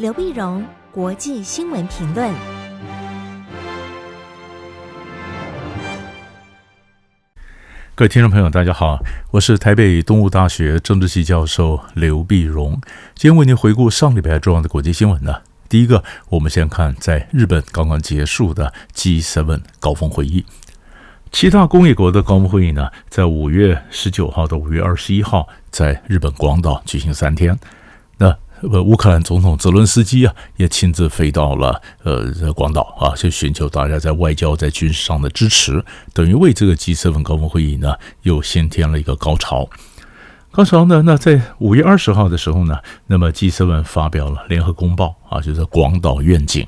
刘碧荣，国际新闻评论。各位听众朋友，大家好，我是台北东吴大学政治系教授刘碧荣，今天为您回顾上礼拜重要的国际新闻呢。第一个，我们先看在日本刚刚结束的 G7 高峰会议。七大工业国的高峰会议呢，在五月十九号到五月二十一号在日本广岛举行三天。呃，乌克兰总统泽伦斯基啊，也亲自飞到了呃广岛啊，去寻求大家在外交、在军事上的支持，等于为这个 G7 高峰会议呢又先添了一个高潮。高潮呢，那在五月二十号的时候呢，那么 G7 发表了联合公报啊，就是广岛愿景。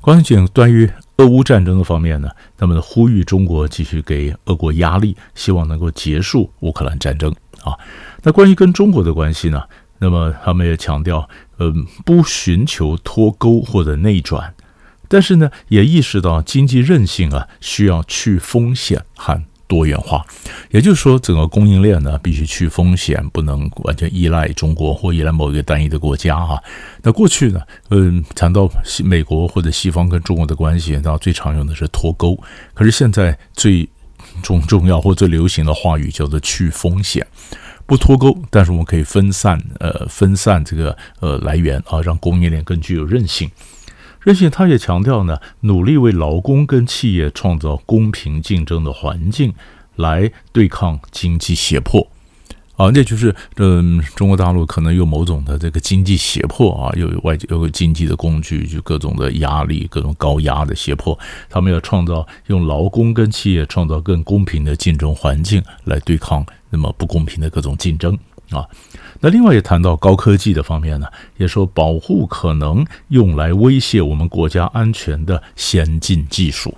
广岛愿景关于俄乌战争的方面呢，他们呼吁中国继续给俄国压力，希望能够结束乌克兰战争啊。那关于跟中国的关系呢，那么他们也强调，嗯，不寻求脱钩或者内转，但是呢，也意识到经济韧性啊，需要去风险和多元化。也就是说，整个供应链呢，必须去风险，不能完全依赖中国或依赖某一个单一的国家哈。那过去呢，嗯，谈到西美国或者西方跟中国的关系，那最常用的是脱钩。可是现在最重重要或最流行的话语叫做去风险，不脱钩，但是我们可以分散呃分散这个呃来源啊，让供应链更具有韧性。韧性，他也强调呢，努力为劳工跟企业创造公平竞争的环境。来对抗经济胁迫，啊，那就是嗯，中国大陆可能有某种的这个经济胁迫啊，又有外有个经济的工具，就各种的压力，各种高压的胁迫，他们要创造用劳工跟企业创造更公平的竞争环境，来对抗那么不公平的各种竞争啊。那另外也谈到高科技的方面呢，也说保护可能用来威胁我们国家安全的先进技术。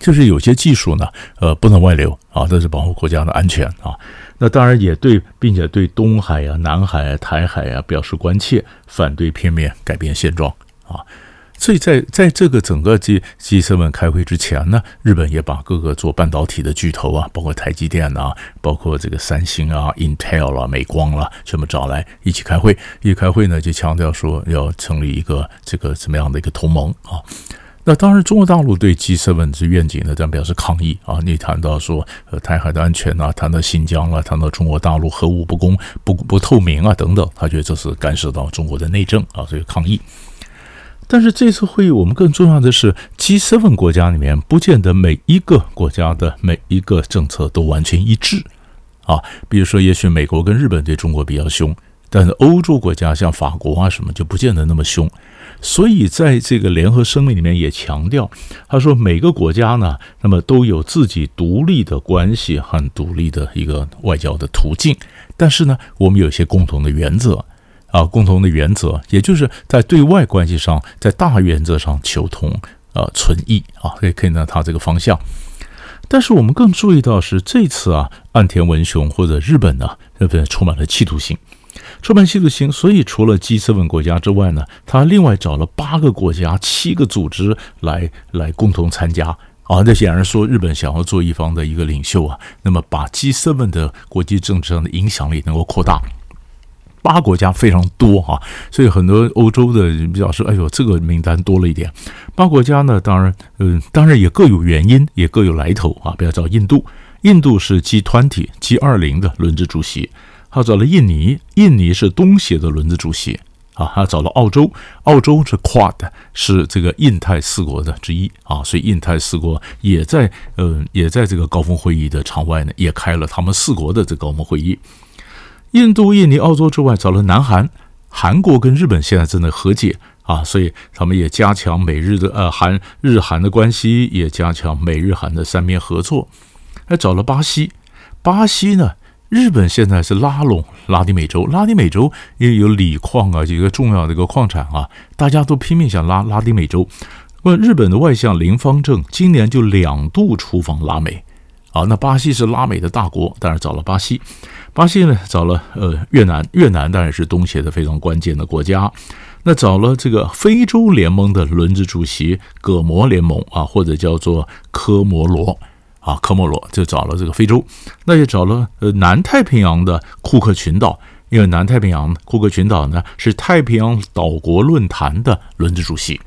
就是有些技术呢，呃，不能外流啊，这是保护国家的安全啊。那当然也对，并且对东海啊、南海啊、台海啊表示关切，反对片面改变现状啊。所以在在这个整个 G G7 开会之前呢，日本也把各个做半导体的巨头啊，包括台积电啊，包括这个三星啊、Intel 啊、美光啦、啊，全部找来一起开会。一开会呢，就强调说要成立一个这个什么样的一个同盟啊。那当然，中国大陆对 G7 之愿景呢，这样表示抗议啊！你谈到说，呃，台海的安全啊，谈到新疆了，谈到中国大陆核武不公、不不透明啊等等，他觉得这是干涉到中国的内政啊，所以抗议。但是这次会议，我们更重要的是，G7 国家里面不见得每一个国家的每一个政策都完全一致啊。比如说，也许美国跟日本对中国比较凶。但是欧洲国家像法国啊什么就不见得那么凶，所以在这个联合声明里面也强调，他说每个国家呢，那么都有自己独立的关系和独立的一个外交的途径，但是呢，我们有一些共同的原则啊，共同的原则，也就是在对外关系上，在大原则上求同啊存异啊，可以看到他这个方向。但是我们更注意到是这次啊，岸田文雄或者日本呢，日本充满了企图心。出版系的行，所以除了 G7 国家之外呢，他另外找了八个国家、七个组织来来共同参加啊。这显然说，日本想要做一方的一个领袖啊，那么把 G7 的国际政治上的影响力能够扩大。八国家非常多啊，所以很多欧洲的人表示：“哎呦，这个名单多了一点。”八国家呢，当然，嗯，当然也各有原因，也各有来头啊。不要找印度，印度是 G20、G20 的轮值主席。他找了印尼，印尼是东协的轮值主席啊。他找了澳洲，澳洲是 Quad，是这个印太四国的之一啊。所以印太四国也在呃，也在这个高峰会议的场外呢，也开了他们四国的这个高峰会议。印度、印尼、澳洲之外，找了南韩，韩国跟日本现在正在和解啊，所以他们也加强美日的呃韩日韩的关系，也加强美日韩的三边合作。还找了巴西，巴西呢？日本现在是拉拢拉丁美洲，拉丁美洲也有锂矿啊，一个重要的一个矿产啊，大家都拼命想拉拉丁美洲。问日本的外相林芳正今年就两度出访拉美，啊，那巴西是拉美的大国，当然找了巴西，巴西呢找了呃越南，越南当然是东协的非常关键的国家，那找了这个非洲联盟的轮值主席葛摩联盟啊，或者叫做科摩罗。啊，科摩罗就找了这个非洲，那也找了呃南太平洋的库克群岛，因为南太平洋库克群岛呢是太平洋岛国论坛的轮值主席。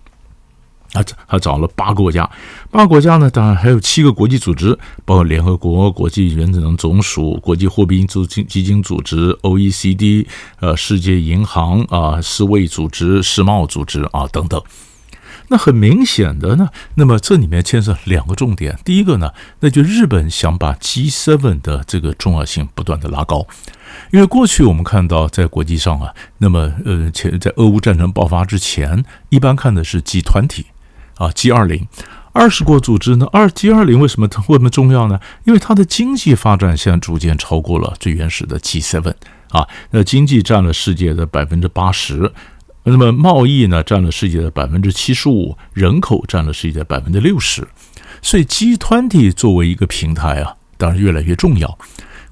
啊，他找了八个国家，八个国家呢，当然还有七个国际组织，包括联合国、国际原子能总署、国际货币基金基金组织、OECD、呃，世界银行啊、世卫组织、世贸组织啊等等。那很明显的呢，那么这里面牵涉两个重点，第一个呢，那就日本想把 G7 的这个重要性不断的拉高，因为过去我们看到在国际上啊，那么呃前在俄乌战争爆发之前，一般看的是集团体。啊，G 二零，二十国组织呢？二 G 二零为什么它为什么重要呢？因为它的经济发展现在逐渐超过了最原始的 G seven 啊。那经济占了世界的百分之八十，那么贸易呢占了世界的百分之七十五，人口占了世界的百分之六十。所以 G 团体作为一个平台啊，当然越来越重要。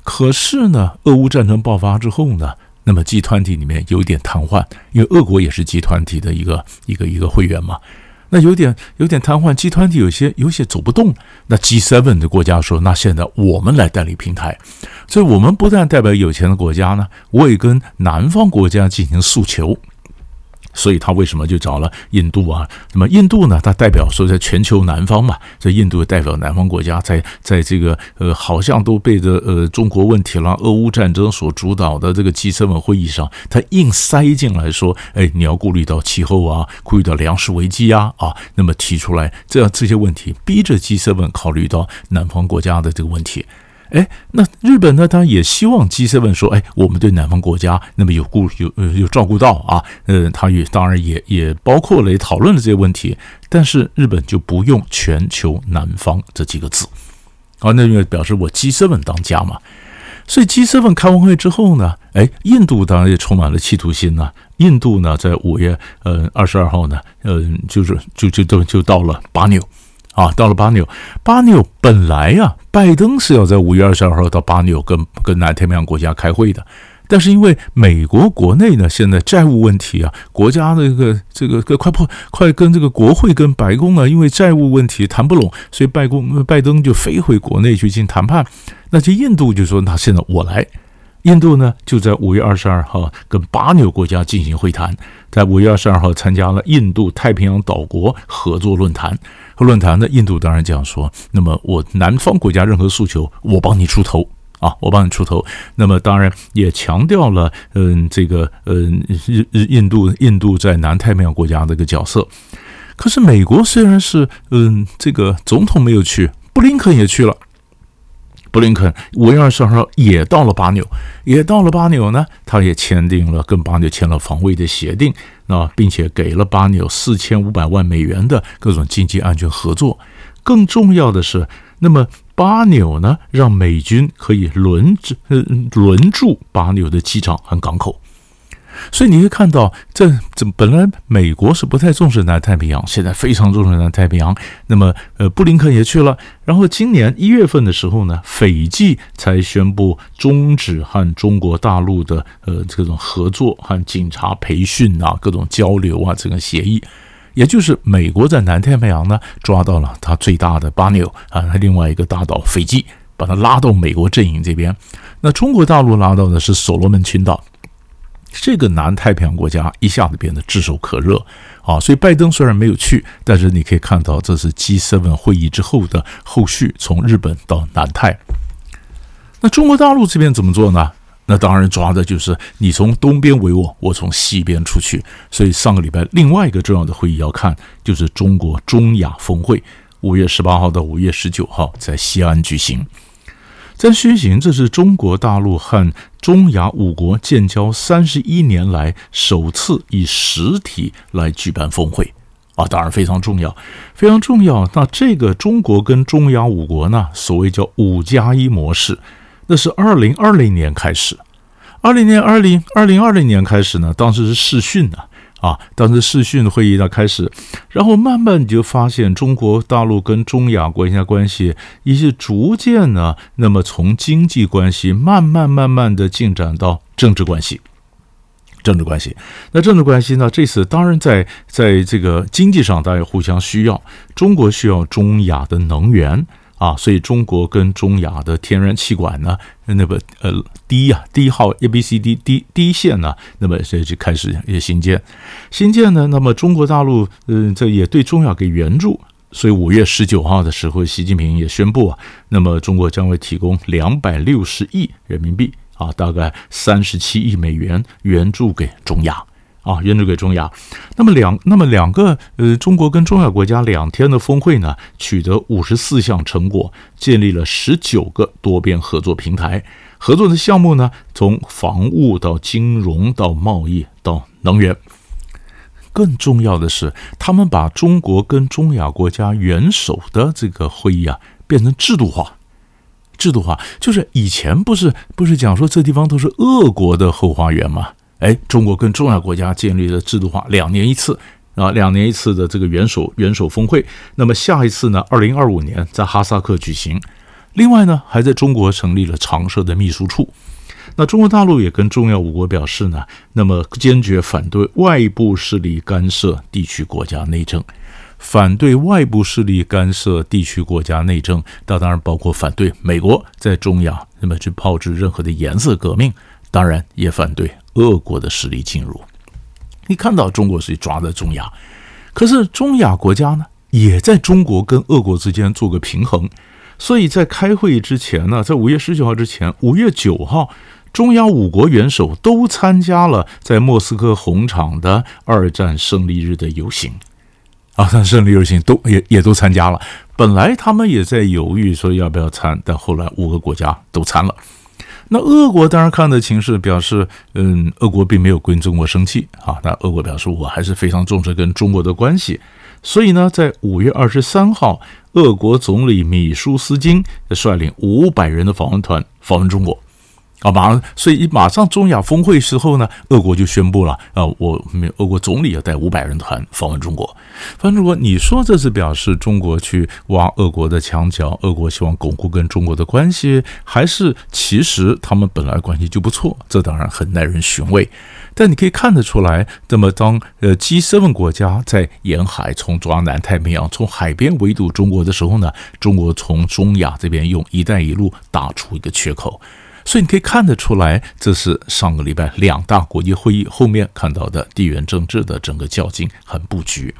可是呢，俄乌战争爆发之后呢，那么 G 团体里面有点瘫痪，因为俄国也是 G 团体的一个一个一个会员嘛。那有点有点瘫痪集团体有些有些走不动。那 G7 的国家说：“那现在我们来代理平台，所以我们不但代表有钱的国家呢，我也跟南方国家进行诉求。”所以他为什么就找了印度啊？那么印度呢？它代表说在全球南方嘛，在印度代表南方国家，在在这个呃，好像都被这呃中国问题了、俄乌战争所主导的这个 G7 会议上，他硬塞进来说：“哎，你要顾虑到气候啊，顾虑到粮食危机啊啊。”那么提出来这样这些问题，逼着 G7 考虑到南方国家的这个问题。哎，那日本呢？当然也希望 G7 说，哎，我们对南方国家那么有顾有呃有照顾到啊，呃，他也当然也也包括了也讨论了这些问题，但是日本就不用全球南方这几个字，啊，那因为表示我 G7 当家嘛，所以 G7 开完会之后呢，哎，印度当然也充满了企图心呐，印度呢在五月呃二十二号呢，嗯、呃，就是就就就，就到了巴纽。啊，到了巴纽，巴纽本来呀、啊，拜登是要在五月二十二号到巴纽跟跟南太平洋国家开会的，但是因为美国国内呢现在债务问题啊，国家的这个这个快破快跟这个国会跟白宫啊，因为债务问题谈不拢，所以拜公拜登就飞回国内去进行谈判。那这印度就说，那现在我来。印度呢，就在五月二十二号跟巴纽国家进行会谈，在五月二十二号参加了印度太平洋岛国合作论坛。论坛呢，印度当然这样说：那么我南方国家任何诉求，我帮你出头啊，我帮你出头。那么当然也强调了，嗯，这个嗯，日日印度印度在南太平洋国家的一个角色。可是美国虽然是嗯，这个总统没有去，布林肯也去了。布林肯五月二十号也到了巴纽，也到了巴纽呢，他也签订了跟巴纽签了防卫的协定，那并且给了巴纽四千五百万美元的各种经济安全合作。更重要的是，那么巴纽呢，让美军可以轮着轮驻巴纽的机场和港口。所以你会看到，这这本来美国是不太重视南太平洋，现在非常重视南太平洋。那么，呃，布林肯也去了。然后今年一月份的时候呢，斐济才宣布终止和中国大陆的呃这种合作和警察培训啊、各种交流啊这个协议。也就是美国在南太平洋呢抓到了它最大的巴纽啊，他另外一个大岛斐济，把它拉到美国阵营这边。那中国大陆拉到的是所罗门群岛。这个南太平洋国家一下子变得炙手可热啊！所以拜登虽然没有去，但是你可以看到这是 G7 会议之后的后续，从日本到南太。那中国大陆这边怎么做呢？那当然抓的就是你从东边围我，我从西边出去。所以上个礼拜另外一个重要的会议要看，就是中国中亚峰会，五月十八号到五月十九号在西安举行。在虚行，这是中国大陆和中亚五国建交三十一年来首次以实体来举办峰会啊，当然非常重要，非常重要。那这个中国跟中亚五国呢，所谓叫“五加一”模式，那是二零二零年开始，二零年二零二零二零年开始呢，当时是视讯的。啊，当时视讯会议呢开始，然后慢慢你就发现中国大陆跟中亚国家关系也是逐渐呢，那么从经济关系慢慢慢慢的进展到政治关系，政治关系。那政治关系呢，这次当然在在这个经济上大家互相需要，中国需要中亚的能源。啊，所以中国跟中亚的天然气管呢，那么呃第一啊第一号 A B C D 第第一线呢，那么这就开始也新建，新建呢，那么中国大陆嗯、这也对中亚给援助，所以五月十九号的时候，习近平也宣布啊，那么中国将会提供两百六十亿人民币啊，大概三十七亿美元援助给中亚。啊，援助给中亚，那么两那么两个呃，中国跟中亚国家两天的峰会呢，取得五十四项成果，建立了十九个多边合作平台。合作的项目呢，从防务到金融到贸易到能源。更重要的是，他们把中国跟中亚国家元首的这个会议啊，变成制度化。制度化就是以前不是不是讲说这地方都是俄国的后花园吗？哎，中国跟中亚国家建立了制度化，两年一次啊，两年一次的这个元首元首峰会。那么下一次呢，二零二五年在哈萨克举行。另外呢，还在中国成立了常设的秘书处。那中国大陆也跟中亚五国表示呢，那么坚决反对外部势力干涉地区国家内政，反对外部势力干涉地区国家内政。那当然包括反对美国在中亚那么去炮制任何的颜色革命，当然也反对。俄国的实力进入，你看到中国是抓的中亚，可是中亚国家呢，也在中国跟俄国之间做个平衡。所以在开会之前呢，在五月十九号之前，五月九号，中亚五国元首都参加了在莫斯科红场的二战胜利日的游行。啊，战胜利游行都也也都参加了。本来他们也在犹豫说要不要参，但后来五个国家都参了。那俄国当然看的情势，表示，嗯，俄国并没有跟中国生气啊。那俄国表示，我还是非常重视跟中国的关系。所以呢，在五月二十三号，俄国总理米舒斯金率领五百人的访问团访问中国。啊，马上，所以马上中亚峰会时候呢，俄国就宣布了啊，我们俄国总理要带五百人团访问中国。反正如果你说这是表示中国去挖俄国的墙角，俄国希望巩固跟中国的关系，还是其实他们本来关系就不错，这当然很耐人寻味。但你可以看得出来，那么当呃 G7 国家在沿海从抓南太平洋从海边围堵中国的时候呢，中国从中亚这边用“一带一路”打出一个缺口。所以你可以看得出来，这是上个礼拜两大国际会议后面看到的地缘政治的整个较劲和布局。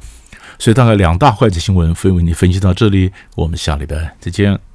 所以大概两大坏的新闻，分为你分析到这里，我们下礼拜再见。